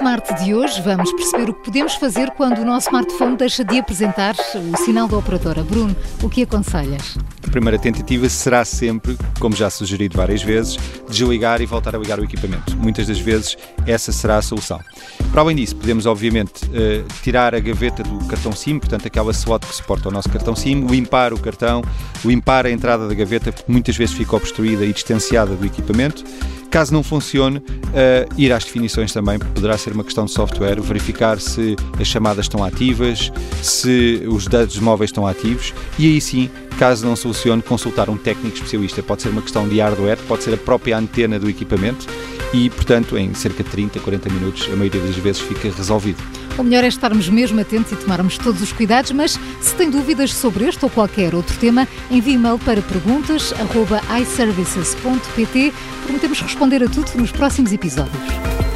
Smart de hoje, vamos perceber o que podemos fazer quando o nosso smartphone deixa de apresentar o sinal da operadora. Bruno, o que aconselhas? A primeira tentativa será sempre, como já sugerido várias vezes, desligar e voltar a ligar o equipamento. Muitas das vezes essa será a solução. Para além disso, podemos obviamente eh, tirar a gaveta do cartão SIM, portanto aquela slot que suporta o nosso cartão SIM, limpar o cartão, limpar a entrada da gaveta, porque muitas vezes fica obstruída e distanciada do equipamento. Caso não funcione, uh, ir às definições também poderá ser uma questão de software, verificar se as chamadas estão ativas, se os dados móveis estão ativos e aí sim, caso não solucione, consultar um técnico especialista. Pode ser uma questão de hardware, pode ser a própria antena do equipamento e, portanto, em cerca de 30, 40 minutos, a maioria das vezes fica resolvido. O melhor é estarmos mesmo atentos e tomarmos todos os cuidados, mas se tem dúvidas sobre este ou qualquer outro tema, envie e-mail para perguntas.iservices.pt. Prometemos responder a tudo nos próximos episódios.